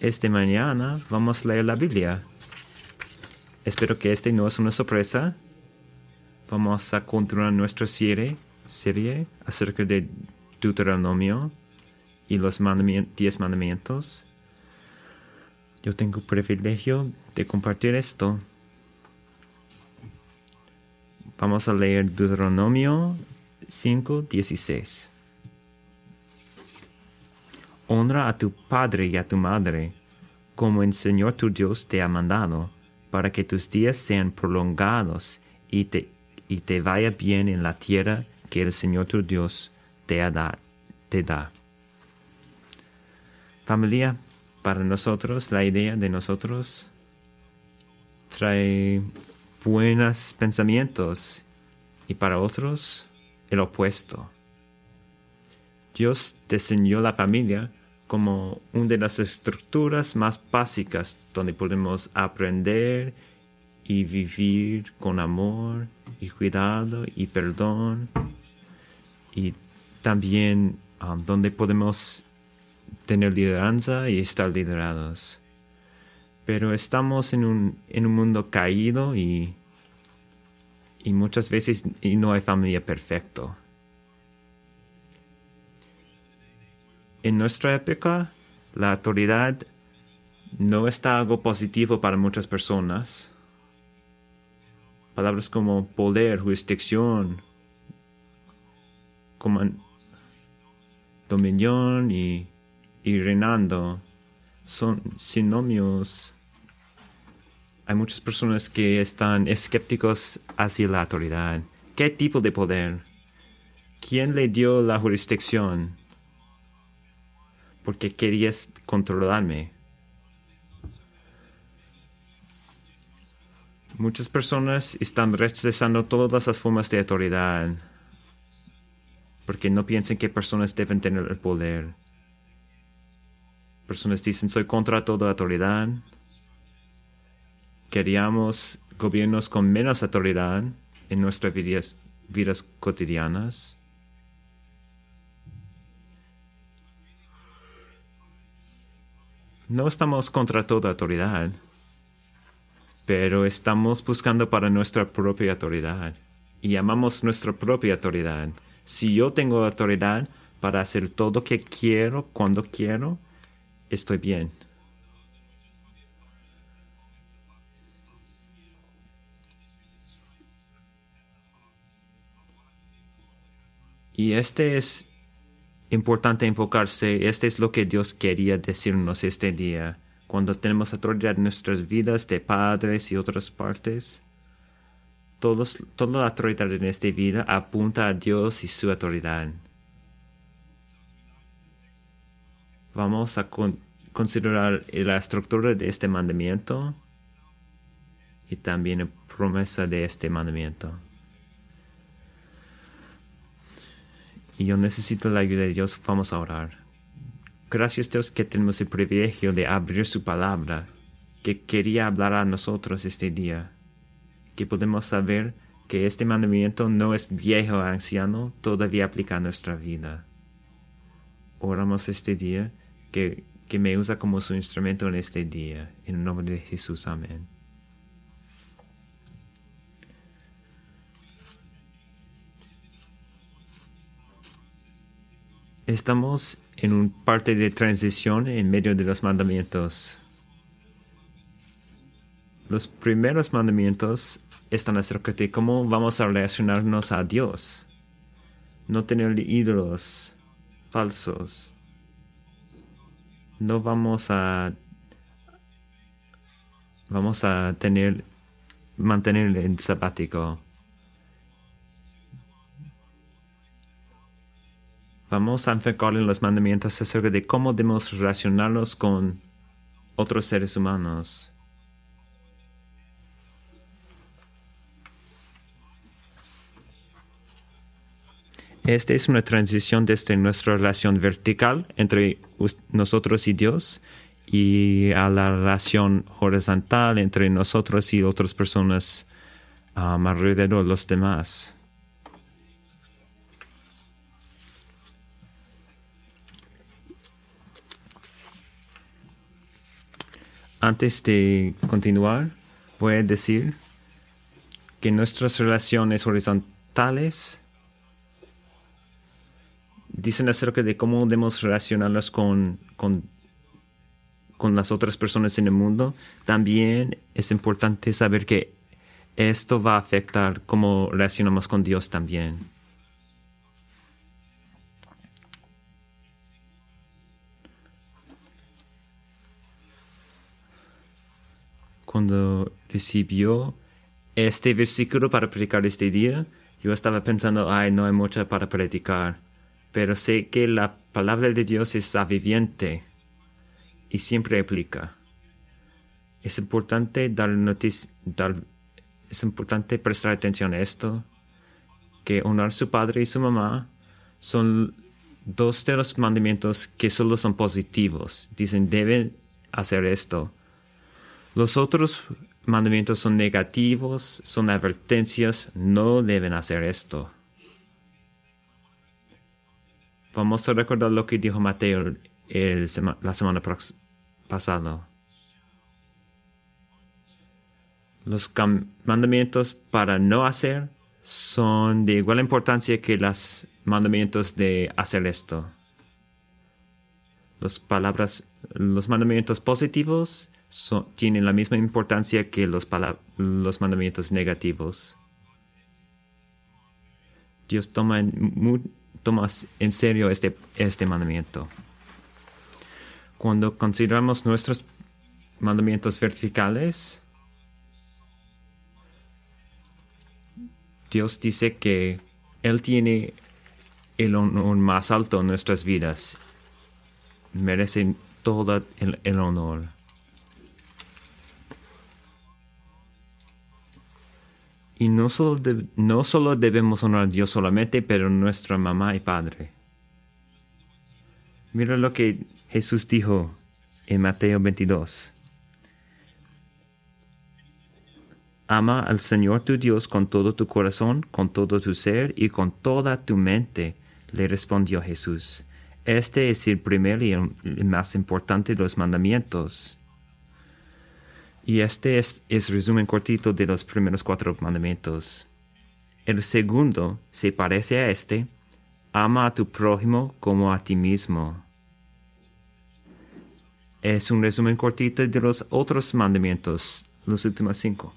Esta mañana vamos a leer la Biblia. Espero que este no es una sorpresa. Vamos a continuar nuestra serie, serie acerca de Deuteronomio y los diez mandamientos. Yo tengo el privilegio de compartir esto. Vamos a leer Deuteronomio 5:16. Honra a tu padre y a tu madre, como el Señor tu Dios te ha mandado, para que tus días sean prolongados y te, y te vaya bien en la tierra que el Señor tu Dios te, da, te da. Familia, para nosotros, la idea de nosotros trae buenos pensamientos y para otros el opuesto. Dios diseñó la familia como una de las estructuras más básicas donde podemos aprender y vivir con amor y cuidado y perdón y también um, donde podemos tener lideranza y estar liderados. Pero estamos en un, en un mundo caído y, y muchas veces y no hay familia perfecta. En nuestra época, la autoridad no está algo positivo para muchas personas. Palabras como poder, jurisdicción, como dominión y, y reinando son sinónimos. Hay muchas personas que están escépticos hacia la autoridad. ¿Qué tipo de poder? ¿Quién le dio la jurisdicción? Porque querías controlarme. Muchas personas están rechazando todas las formas de autoridad porque no piensan que personas deben tener el poder. Personas dicen soy contra toda autoridad. Queríamos gobiernos con menos autoridad en nuestras vidas, cotidianas. No estamos contra toda autoridad, pero estamos buscando para nuestra propia autoridad y amamos nuestra propia autoridad. Si yo tengo autoridad para hacer todo lo que quiero cuando quiero, estoy bien. Y este es importante enfocarse, este es lo que Dios quería decirnos este día, cuando tenemos autoridad en nuestras vidas de padres y otras partes. Todos, toda la autoridad en esta vida apunta a Dios y su autoridad. Vamos a considerar la estructura de este mandamiento y también la promesa de este mandamiento. Y yo necesito la ayuda de Dios, vamos a orar. Gracias Dios que tenemos el privilegio de abrir su palabra, que quería hablar a nosotros este día, que podemos saber que este mandamiento no es viejo o anciano, todavía aplica a nuestra vida. Oramos este día que, que me usa como su instrumento en este día. En el nombre de Jesús, amén. Estamos en un parte de transición en medio de los mandamientos. Los primeros mandamientos están acerca de cómo vamos a relacionarnos a Dios. No tener ídolos falsos. No vamos a vamos a tener mantener el sabático. Vamos a enfocar en los mandamientos acerca de cómo debemos relacionarnos con otros seres humanos. Esta es una transición desde nuestra relación vertical entre nosotros y Dios y a la relación horizontal entre nosotros y otras personas um, alrededor de los demás. Antes de continuar, voy a decir que nuestras relaciones horizontales dicen acerca de cómo debemos relacionarnos con, con, con las otras personas en el mundo. También es importante saber que esto va a afectar cómo relacionamos con Dios también. Cuando recibió este versículo para predicar este día, yo estaba pensando, ay, no hay mucho para predicar, pero sé que la palabra de Dios es viviente y siempre aplica. Es importante dar es importante prestar atención a esto, que honrar a su padre y su mamá son dos de los mandamientos que solo son positivos. Dicen, deben hacer esto. Los otros mandamientos son negativos, son advertencias, no deben hacer esto. Vamos a recordar lo que dijo Mateo la semana pasada. Los mandamientos para no hacer son de igual importancia que los mandamientos de hacer esto. Los palabras, los mandamientos positivos tienen la misma importancia que los, los mandamientos negativos. Dios toma en, toma en serio este, este mandamiento. Cuando consideramos nuestros mandamientos verticales, Dios dice que Él tiene el honor más alto en nuestras vidas. Merece todo el, honor. Y no solo, no solo debemos honrar a Dios solamente, pero nuestra mamá y padre. Mira lo que Jesús dijo en Mateo 22. Ama al Señor tu Dios con todo tu corazón, con todo tu ser y con toda tu mente, le respondió Jesús. Este es el primer y el más importante de los mandamientos. Y este es el resumen cortito de los primeros cuatro mandamientos. El segundo se parece a este, ama a tu prójimo como a ti mismo. Es un resumen cortito de los otros mandamientos, los últimos cinco.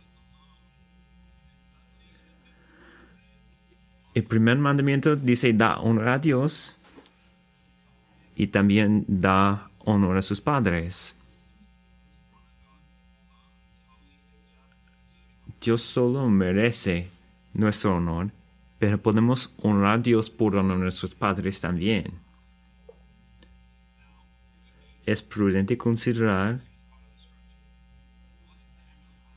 El primer mandamiento dice da honor a Dios y también da honor a sus padres. Dios solo merece nuestro honor, pero podemos honrar a Dios por honor a nuestros padres también. Es prudente considerar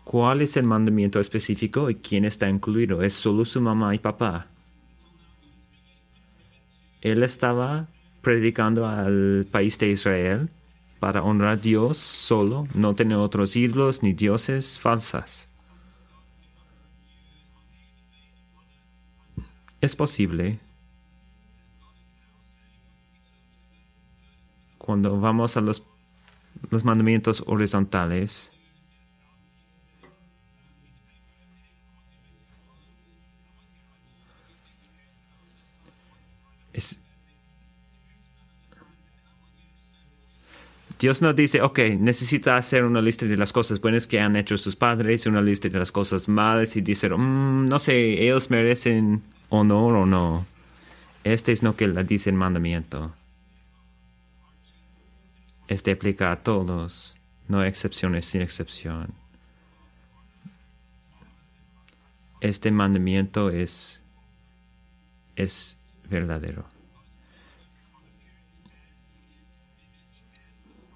cuál es el mandamiento específico y quién está incluido. ¿Es solo su mamá y papá? él estaba predicando al país de Israel para honrar a Dios solo, no tener otros ídolos ni dioses falsas. Es posible. Cuando vamos a los, los mandamientos horizontales, Dios no dice, ok, necesita hacer una lista de las cosas buenas que han hecho sus padres, una lista de las cosas malas y dice, mm, no sé, ellos merecen honor o no. Este es lo que le dice el mandamiento. Este aplica a todos, no hay excepciones sin excepción. Este mandamiento es, es verdadero.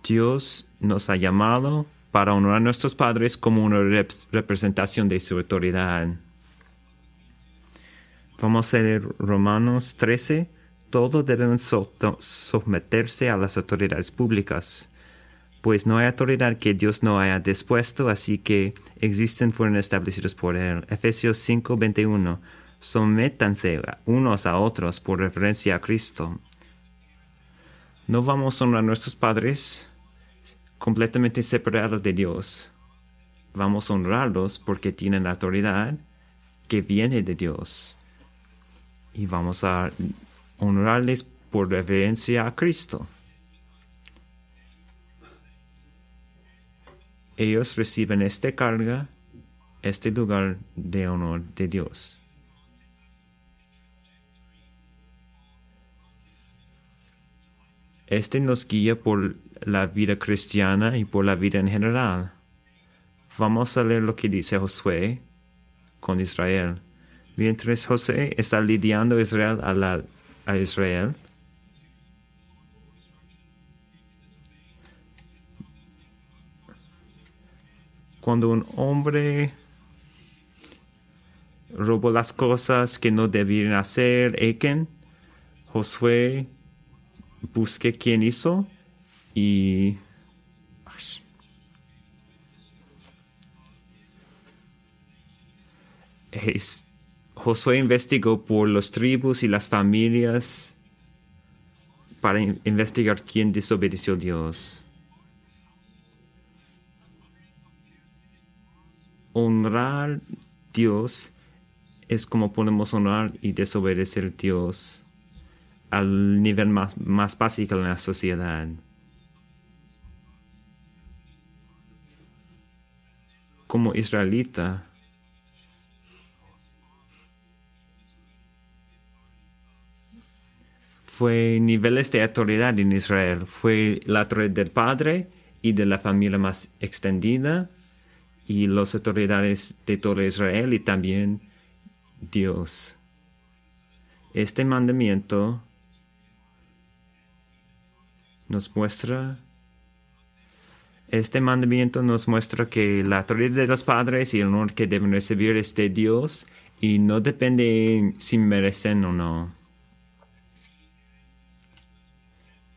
Dios nos ha llamado para honrar a nuestros padres como una representación de su autoridad. Vamos a leer Romanos 13. Todos deben someterse a las autoridades públicas, pues no hay autoridad que Dios no haya dispuesto, así que existen fueron establecidos por Él. Efesios 5, 21. Sométanse unos a otros por referencia a Cristo. No vamos a honrar a nuestros padres completamente separados de Dios. Vamos a honrarlos porque tienen la autoridad que viene de Dios. Y vamos a honrarles por reverencia a Cristo. Ellos reciben esta carga, este lugar de honor de Dios. Este nos guía por la vida cristiana y por la vida en general. Vamos a leer lo que dice Josué con Israel. Mientras José está lidiando Israel a, a Israel, cuando un hombre robó las cosas que no debían hacer, Eken, Josué busqué quién hizo y Josué investigó por los tribus y las familias para investigar quién desobedeció a Dios. Honrar a Dios es como podemos honrar y desobedecer a Dios al nivel más, más básico en la sociedad. Como israelita, fue niveles de autoridad en Israel. Fue la autoridad del padre y de la familia más extendida y las autoridades de todo Israel y también Dios. Este mandamiento nos muestra este mandamiento nos muestra que la autoridad de los padres y el honor que deben recibir es de Dios y no depende si merecen o no.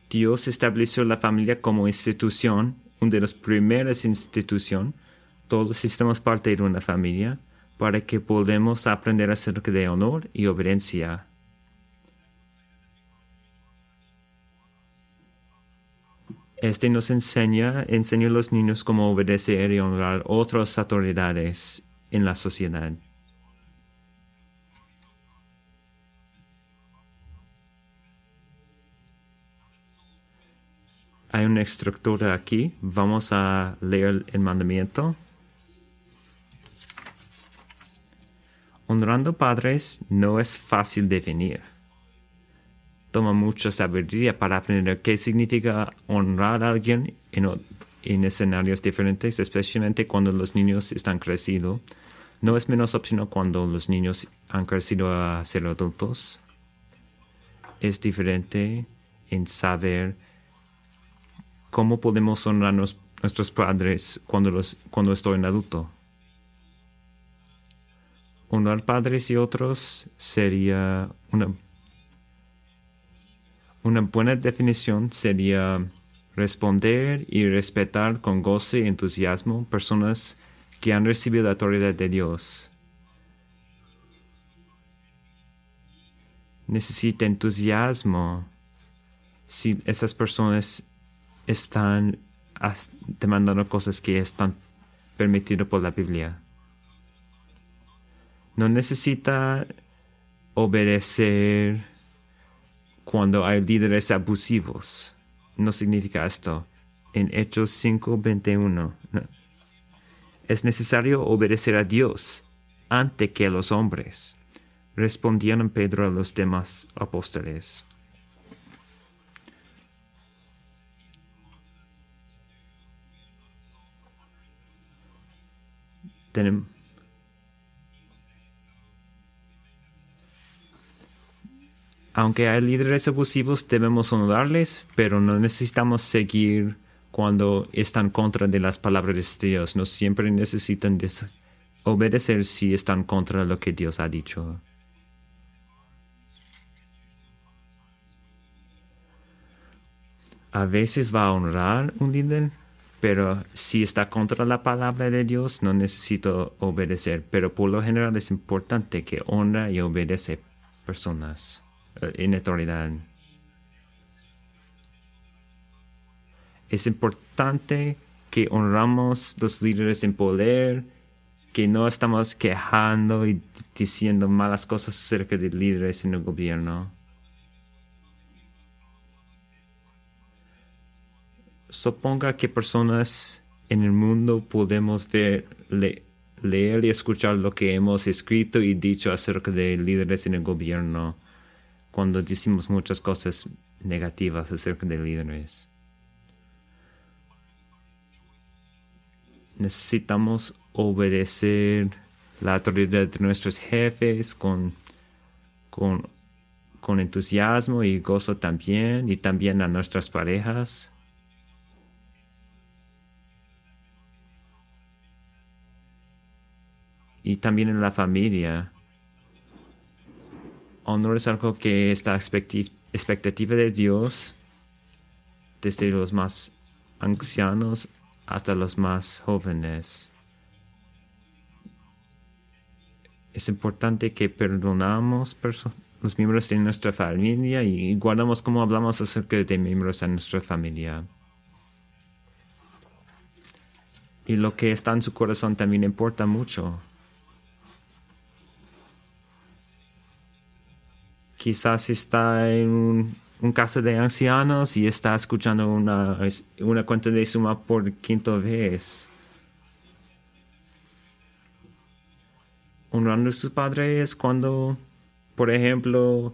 Dios estableció la familia como institución, una de las primeras instituciones. Todos estamos parte de una familia para que podamos aprender acerca de honor y obediencia. Este nos enseña, enseña a los niños cómo obedecer y honrar otras autoridades en la sociedad. Hay una estructura aquí. Vamos a leer el mandamiento. Honrando padres no es fácil definir toma mucha sabiduría para aprender qué significa honrar a alguien en, escenarios diferentes, especialmente cuando los niños están crecidos. No es menos opcional cuando los niños han crecido a ser adultos. Es diferente en saber cómo podemos honrar nuestros padres cuando, los, cuando estoy en adulto. Honrar padres y otros sería una una buena definición sería responder y respetar con gozo y entusiasmo personas que han recibido la autoridad de Dios. Necesita entusiasmo si esas personas están demandando cosas que están permitidas por la Biblia. No necesita obedecer cuando hay líderes abusivos. No significa esto. En Hechos 5:21. Es necesario obedecer a Dios ante que a los hombres. Respondieron Pedro a los demás apóstoles. Aunque hay líderes abusivos, debemos honrarles, pero no necesitamos seguir cuando están contra de las palabras de Dios. No siempre necesitan obedecer si están contra lo que Dios ha dicho. A veces va a honrar un líder, pero si está contra la palabra de Dios, no necesito obedecer. Pero por lo general es importante que honra y obedece personas. Eh, en autoridad. Es importante que honramos los líderes en poder, que no estamos quejando y diciendo malas cosas acerca de líderes en el gobierno. Suponga que personas en el mundo podemos ver, leer y escuchar lo que hemos escrito y dicho acerca de líderes en el gobierno cuando decimos muchas cosas negativas acerca de líderes. Necesitamos obedecer la autoridad de nuestros jefes con, con, con entusiasmo y gozo también, y también a nuestras parejas. Y también en la familia. Honor es algo que está expectativa de Dios desde los más ancianos hasta los más jóvenes. Es importante que perdonamos los miembros de nuestra familia y guardamos como hablamos acerca de miembros de nuestra familia. Y lo que está en su corazón también importa mucho. Quizás está en un caso de ancianos y está escuchando una, una cuenta de suma por quinta vez. Honrando a su padre es cuando, por ejemplo,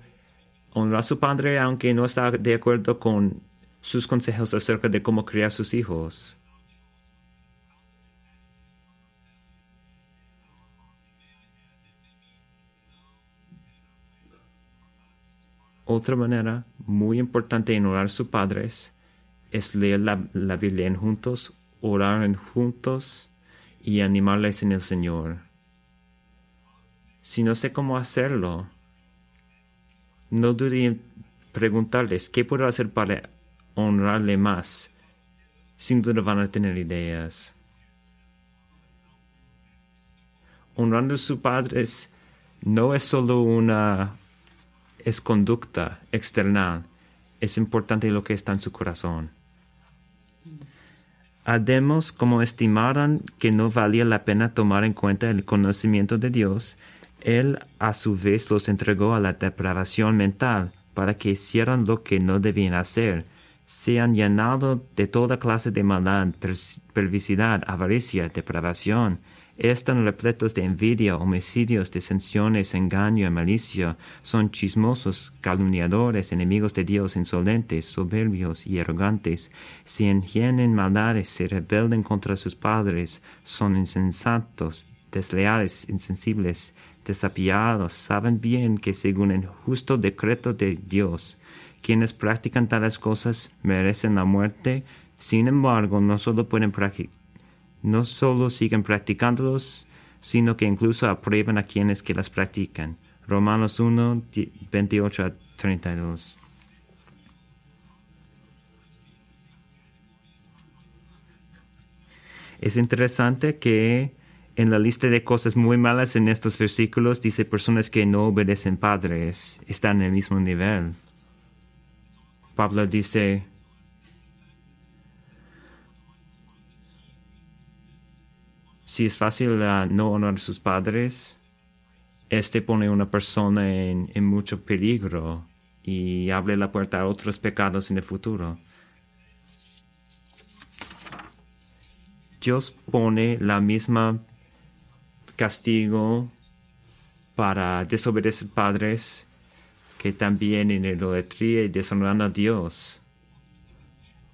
honra a su padre aunque no está de acuerdo con sus consejos acerca de cómo criar sus hijos. Otra manera muy importante en orar a sus padres es leer la, Biblia en juntos, orar juntos y animarles en el Señor. Si no sé cómo hacerlo, no dude en preguntarles qué puedo hacer para honrarle más. Sin duda van a tener ideas. Honrando a sus padres no es solo una es conducta externa. Es importante lo que está en su corazón. Además, como estimaran que no valía la pena tomar en cuenta el conocimiento de Dios, Él a su vez los entregó a la depravación mental para que hicieran lo que no debían hacer, sean llenados de toda clase de maldad, perversidad, avaricia, depravación, están repletos de envidia, homicidios, disensiones, engaño y malicia. Son chismosos, calumniadores, enemigos de Dios, insolentes, soberbios y arrogantes. Se ingenian maldades, se rebelden contra sus padres. Son insensatos, desleales, insensibles, desapiados. Saben bien que según el justo decreto de Dios, quienes practican tales cosas merecen la muerte. Sin embargo, no solo pueden practicar no solo siguen practicándolos, sino que incluso aprueban a quienes que las practican. Romanos 1, 28 a 32. Es interesante que en la lista de cosas muy malas en estos versículos dice personas que no obedecen padres, están en el mismo nivel. Pablo dice, si es fácil uh, no honrar a sus padres, este pone a una persona en, en mucho peligro y abre la puerta a otros pecados en el futuro. Dios pone la misma castigo para desobedecer padres que también en idolatría y deshonrando a Dios.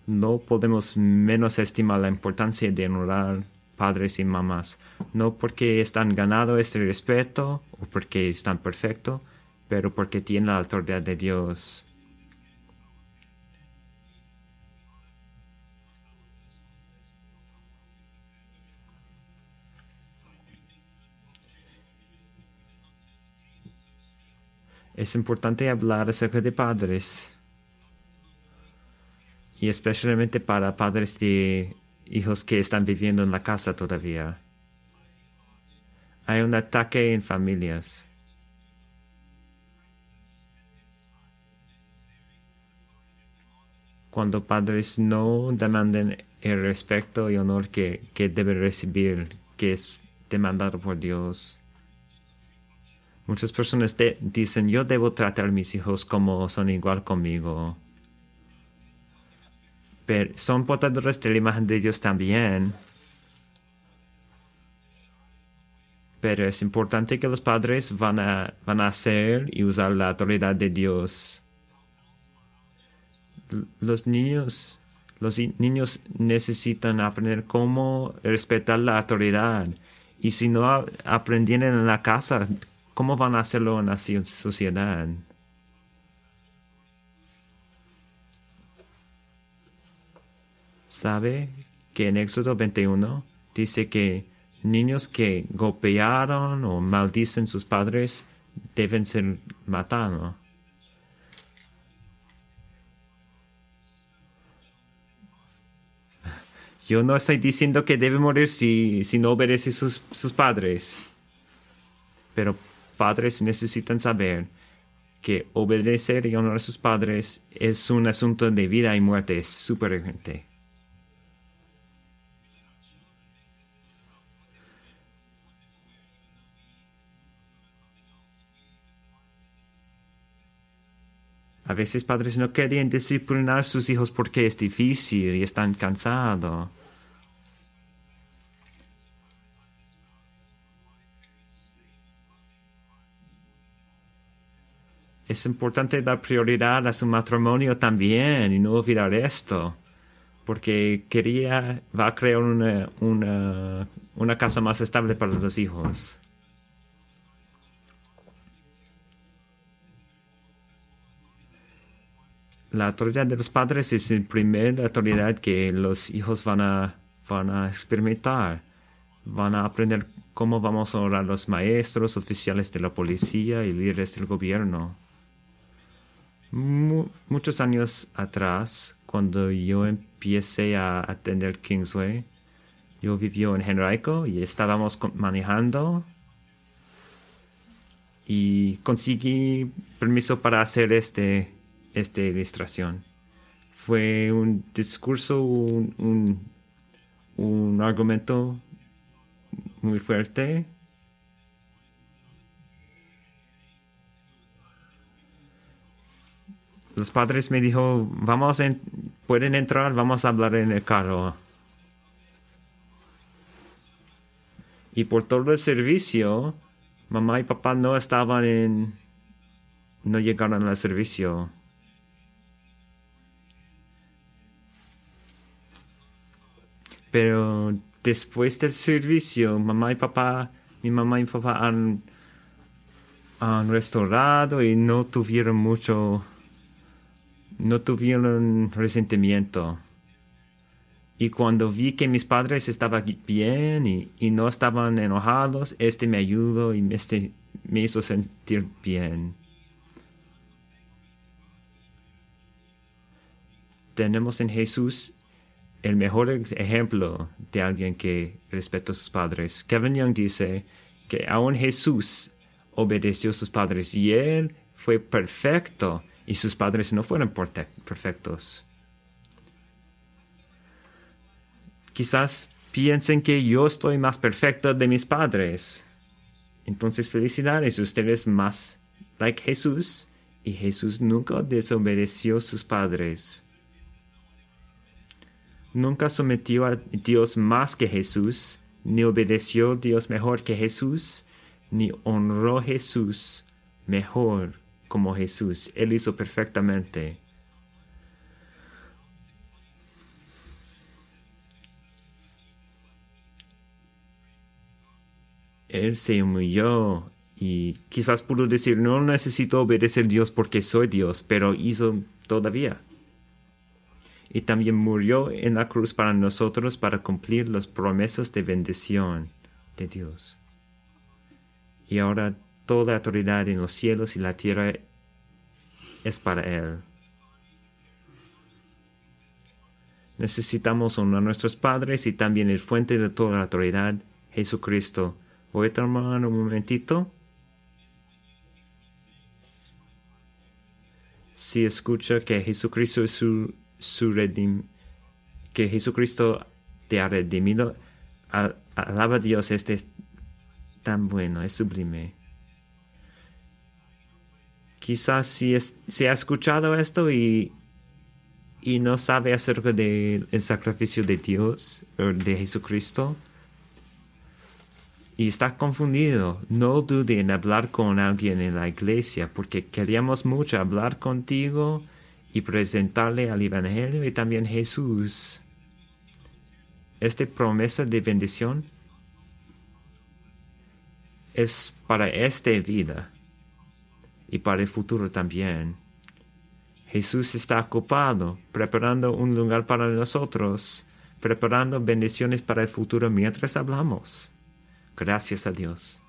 No podemos menos estimar la importancia de honrar padres y mamás, no porque están ganado este respeto o porque están perfectos, pero porque tienen la autoridad de Dios. Es importante hablar acerca de padres y especialmente para padres de hijos que están viviendo en la casa todavía. Hay un ataque en familias. cuando padres no demandan el respeto y honor que, que deben recibir, que es demandado por Dios. Muchas personas dicen, yo debo tratar a mis hijos como son igual conmigo. Son portadores de la imagen de Dios también. Pero es importante que los padres van a, van a hacer y usar la autoridad de Dios. Los niños, los niños necesitan aprender cómo respetar la autoridad. Y si no aprendieron en la casa, ¿cómo van a hacerlo en la sociedad? ¿Sabe que en Éxodo 21 dice que niños que golpearon o maldicen sus padres deben ser matados? Yo no estoy diciendo que debe morir si, si no obedece sus, sus padres. Pero padres necesitan saber que obedecer y honrar a sus padres es un asunto de vida y muerte, es súper urgente. A veces padres no quieren disciplinar a sus hijos porque es difícil y están cansados. Es importante dar prioridad a su matrimonio también y no olvidar esto, porque quería, va a crear una, una, una casa más estable para los hijos. La autoridad de los padres es la primera autoridad que los hijos van a, van a experimentar. Van a aprender cómo vamos a orar los maestros, oficiales de la policía y líderes del gobierno. muchos años atrás, cuando yo empecé a atender Kingsway, yo vivía en Henrico y estábamos manejando y conseguí permiso para hacer este esta ilustración. Fue un discurso, un, un, argumento muy fuerte. Los padres me dijo, vamos, en, pueden entrar, vamos a hablar en el carro. Y por todo el servicio, mamá y papá no estaban en, no llegaron al servicio. Pero después del servicio, mamá y papá, mi mamá y papá han, han restaurado y no tuvieron mucho, no tuvieron resentimiento. Y cuando vi que mis padres estaban bien y, no estaban enojados, este me ayudó y este me hizo sentir bien. Tenemos en Jesús el mejor ejemplo de alguien que respetó a sus padres. Kevin Young dice que aún Jesús obedeció a sus padres y él fue perfecto y sus padres no fueron perfectos. Quizás piensen que yo estoy más perfecto de mis padres. Entonces felicidades, ustedes más like Jesús y Jesús nunca desobedeció a sus padres nunca sometió a Dios más que Jesús, ni obedeció a Dios mejor que Jesús, ni honró a Jesús mejor como Jesús. Él hizo perfectamente. Él se humilló y quizás pudo decir, no necesito obedecer a Dios porque soy Dios, pero hizo todavía y también murió en la cruz para nosotros para cumplir las promesas de bendición de Dios. Y ahora toda autoridad en los cielos y la tierra es para Él. Necesitamos honrar a nuestros padres y también el fuente de toda la autoridad, Jesucristo. Voy a tomar un momentito. Si escucha que Jesucristo es su su redim que Jesucristo te ha redimido. Alaba a Dios, este es tan bueno, es sublime. Quizás si, es, si ha escuchado esto y, y no sabe acerca del sacrificio de Dios de Jesucristo, y está confundido, no dude en hablar con alguien en la iglesia, porque queríamos mucho hablar contigo y presentarle al Evangelio y también Jesús. Esta promesa de bendición es para esta vida y para el futuro también. Jesús está ocupado preparando un lugar para nosotros, preparando bendiciones para el futuro mientras hablamos. Gracias a Dios.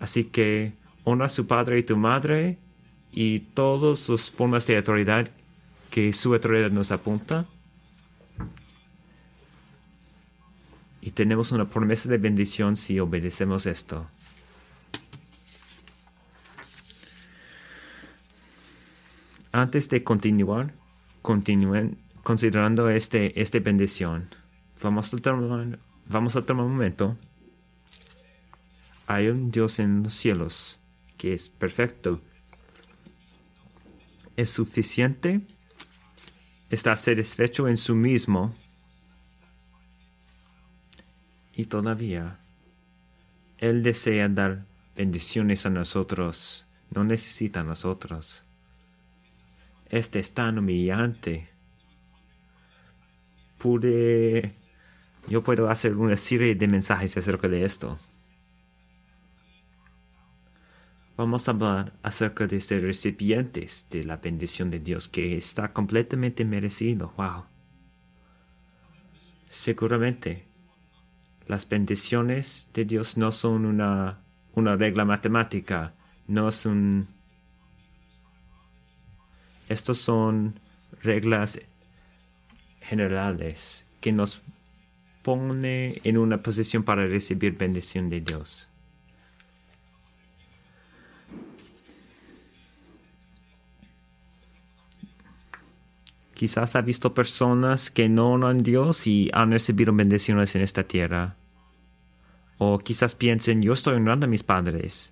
Así que honra a su padre y tu madre y todas las formas de autoridad que su autoridad nos apunta. Y tenemos una promesa de bendición si obedecemos esto. Antes de continuar, continúen considerando este, esta bendición. Vamos a tomar Vamos a tomar un momento. Hay un Dios en los cielos que es perfecto. Es suficiente. Está satisfecho en su mismo. Y todavía, Él desea dar bendiciones a nosotros. No necesita a nosotros. Este es tan humillante. Pude yo puedo hacer una serie de mensajes acerca de esto. Vamos a hablar acerca de este recipientes de la bendición de Dios que está completamente merecido. Wow. Seguramente las bendiciones de Dios no son una, una regla matemática, no son... Estos son reglas generales que nos pone en una posición para recibir bendición de Dios. Quizás ha visto personas que no honran a Dios y han recibido bendiciones en esta tierra. O quizás piensen, yo estoy honrando a mis padres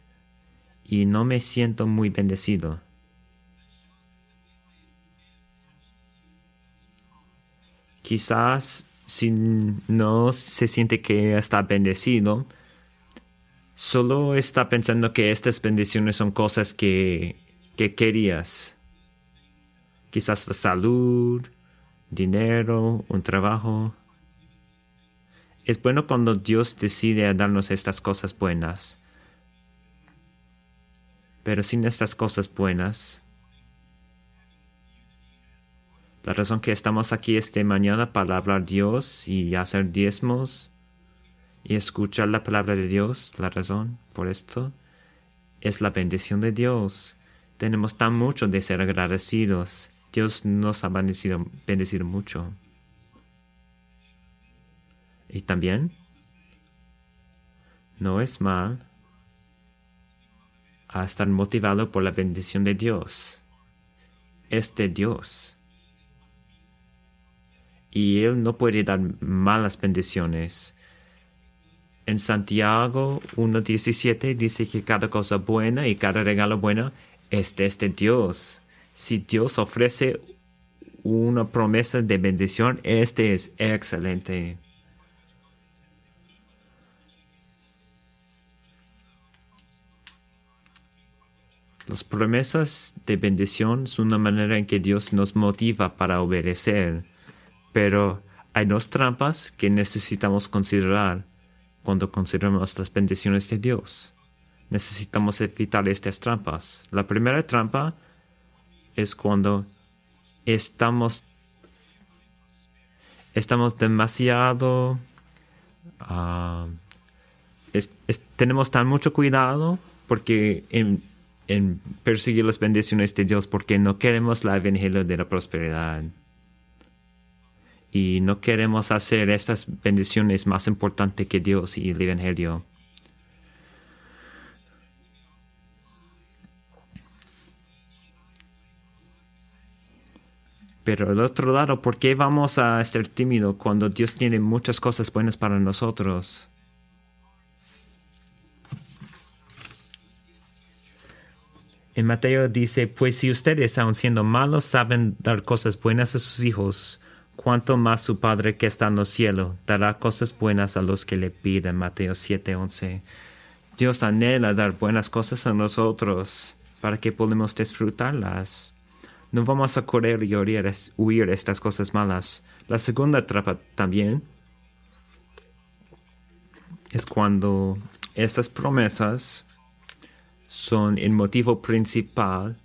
y no me siento muy bendecido. Quizás si no se siente que está bendecido, solo está pensando que estas bendiciones son cosas que, que querías. Quizás la salud, dinero, un trabajo. Es bueno cuando Dios decide darnos estas cosas buenas. Pero sin estas cosas buenas, la razón que estamos aquí esta mañana para hablar Dios y hacer diezmos y escuchar la palabra de Dios, la razón por esto es la bendición de Dios. Tenemos tan mucho de ser agradecidos. Dios nos ha bendecido, mucho. Y también no es mal a estar motivado por la bendición de Dios. Este Dios y Él no puede dar malas bendiciones. En Santiago 1.17 dice que cada cosa buena y cada regalo bueno es de este Dios. Si Dios ofrece una promesa de bendición, este es excelente. Las promesas de bendición son una manera en que Dios nos motiva para obedecer. Pero hay dos trampas que necesitamos considerar cuando consideramos las bendiciones de Dios. Necesitamos evitar estas trampas. La primera trampa es cuando estamos estamos demasiado ah, tenemos tan mucho cuidado porque en, en perseguir las bendiciones de Dios porque no queremos la evangelio de la prosperidad y no queremos hacer estas bendiciones más importantes que Dios y el Evangelio. Pero al otro lado, ¿por qué vamos a estar tímidos cuando Dios tiene muchas cosas buenas para nosotros? En Mateo dice, pues si ustedes, aun siendo malos, saben dar cosas buenas a sus hijos, cuánto más su Padre que está en los cielos dará cosas buenas a los que le piden. Mateo 7:11. Dios anhela dar buenas cosas a nosotros para que podamos disfrutarlas. No vamos a correr y huir, estas cosas malas. La segunda trapa también es cuando estas promesas son el motivo principal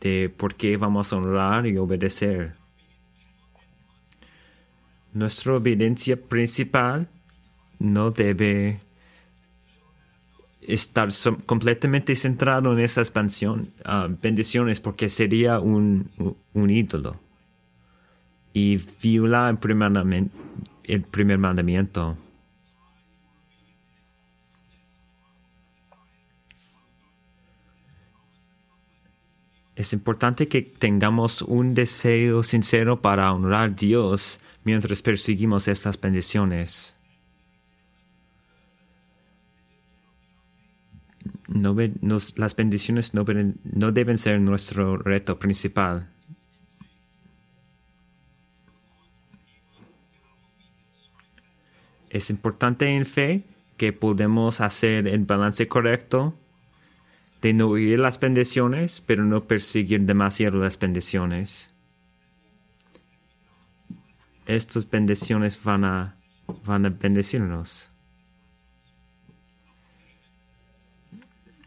de por qué vamos a honrar y obedecer. Nuestra obediencia principal no debe estar completamente centrado en esa expansión, ah, bendiciones, porque sería un, un ídolo. Y viola el primer mandamiento. Es importante que tengamos un deseo sincero para honrar a Dios mientras perseguimos estas bendiciones. No, las bendiciones no, no deben ser nuestro reto principal. Es importante en fe que podemos hacer el balance correcto de no oír las bendiciones, pero no perseguir demasiado las bendiciones. Estas bendiciones van a, van a bendecirnos.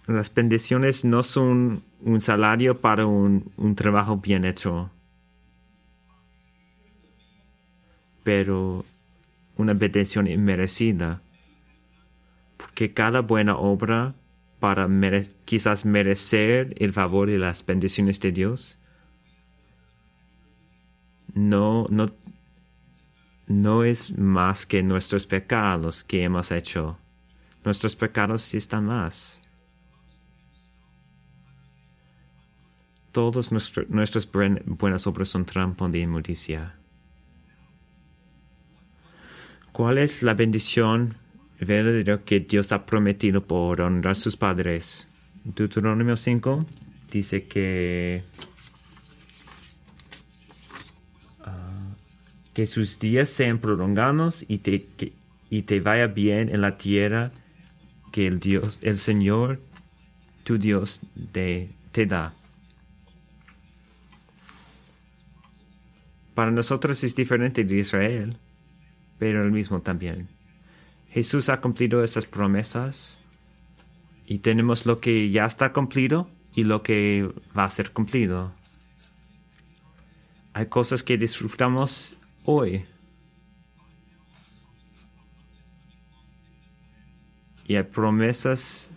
Las bendiciones no son un salario para un, un trabajo bien hecho, pero una bendición inmerecida, porque cada buena obra para quizás merecer el favor y las bendiciones de Dios. No, no, no es más que nuestros pecados que hemos hecho. Nuestros pecados están más. Todas nuestras buenas obras son trampa de inmundicia. ¿Cuál es la bendición verdadero que Dios ha prometido por honrar a sus padres. Deuteronomio 5 dice que, ah, que sus días sean prolongados y te, y te vaya bien en la tierra que el Dios, el Señor, tu Dios, te da. Para nosotros es diferente de Israel, pero el mismo también. Jesús ha cumplido estas promesas y tenemos lo que ya está cumplido y lo que va a ser cumplido. Hay cosas que disfrutamos hoy. Y hay promesas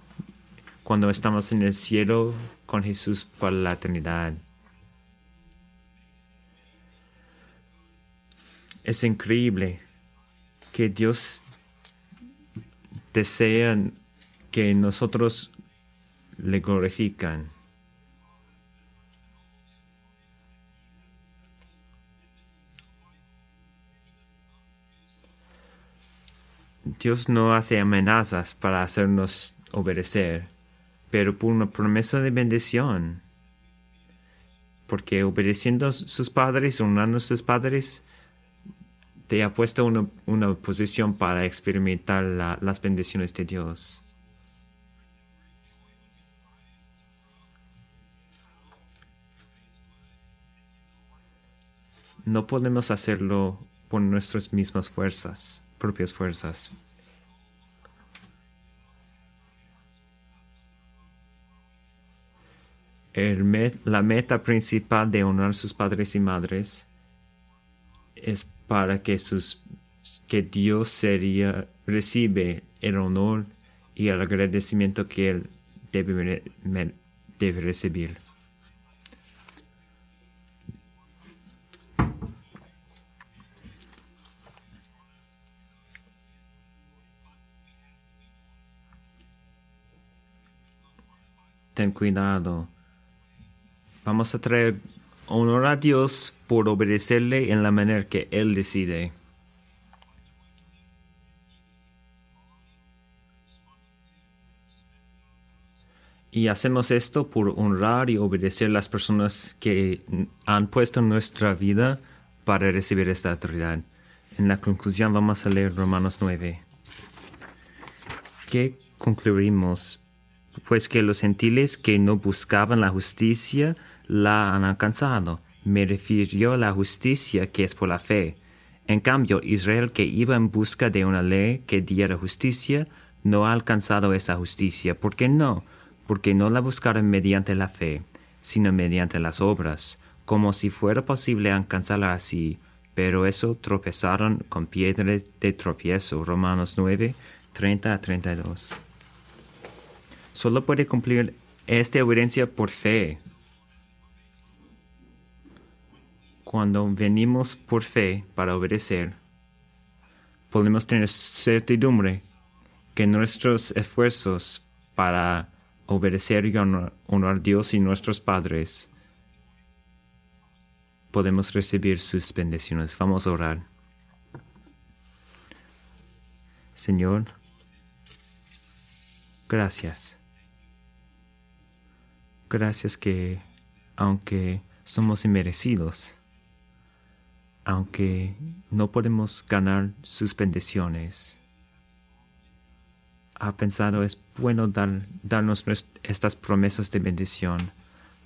cuando estamos en el cielo con Jesús por la eternidad. Es increíble que Dios desean que nosotros le glorifican. Dios no hace amenazas para hacernos obedecer, pero por una promesa de bendición. Porque obedeciendo a sus padres, honrando a sus padres, te ha puesto una, una posición para experimentar las bendiciones de Dios. No podemos hacerlo por nuestras mismas fuerzas, propias fuerzas. la meta principal de honrar a sus padres y madres es para que, sus, que Dios sería, recibe el honor y el agradecimiento que Él debe, debe recibir. Ten cuidado. Vamos a traer honor a Dios por obedecerle en la manera que Él decide. Y hacemos esto por honrar y obedecer las personas que han puesto nuestra vida para recibir esta autoridad. En la conclusión vamos a leer Romanos 9. ¿Qué concluimos? Pues que los gentiles que no buscaban la justicia la han alcanzado. Me refirió la justicia que es por la fe. En cambio, Israel que iba en busca de una ley que diera justicia, no ha alcanzado esa justicia. ¿Por qué no? porque no la buscaron mediante la fe, sino mediante las obras, como si fuera posible alcanzarla así, pero eso tropezaron con piedra de tropiezo. Romanos 9, 30 a 32. Solo puede cumplir esta obediencia por fe. Cuando venimos por fe para obedecer, podemos tener certidumbre que nuestros esfuerzos para obedecer y honrar, a Dios y nuestros padres, podemos recibir sus bendiciones. Vamos a orar. Señor, gracias. Gracias que aunque somos inmerecidos, aunque no podemos ganar sus bendiciones, ha pensado es bueno dar, darnos estas promesas de bendición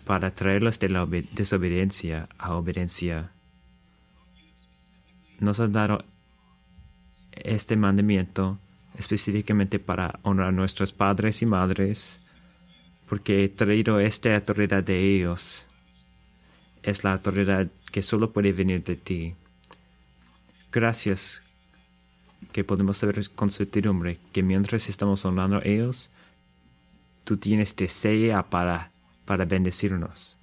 para traerlas de la desobediencia a obediencia. Nos ha dado este mandamiento específicamente para honrar a nuestros padres y madres, porque he traído esta autoridad de ellos. Es la autoridad que solo puede venir de ti. Gracias que podemos saber con certidumbre que mientras estamos honrando a ellos, tú tienes deseo para, para bendecirnos.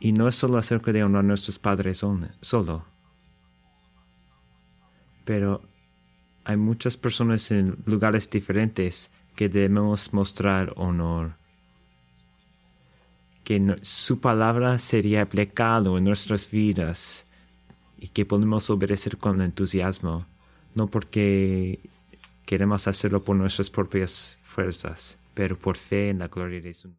Y no es solo acerca de honrar a nuestros padres solo, pero hay muchas personas en lugares diferentes que debemos mostrar honor. Que su palabra sería aplicado en nuestras vidas y que podemos obedecer con entusiasmo, no porque queremos hacerlo por nuestras propias fuerzas, pero por fe en la gloria de su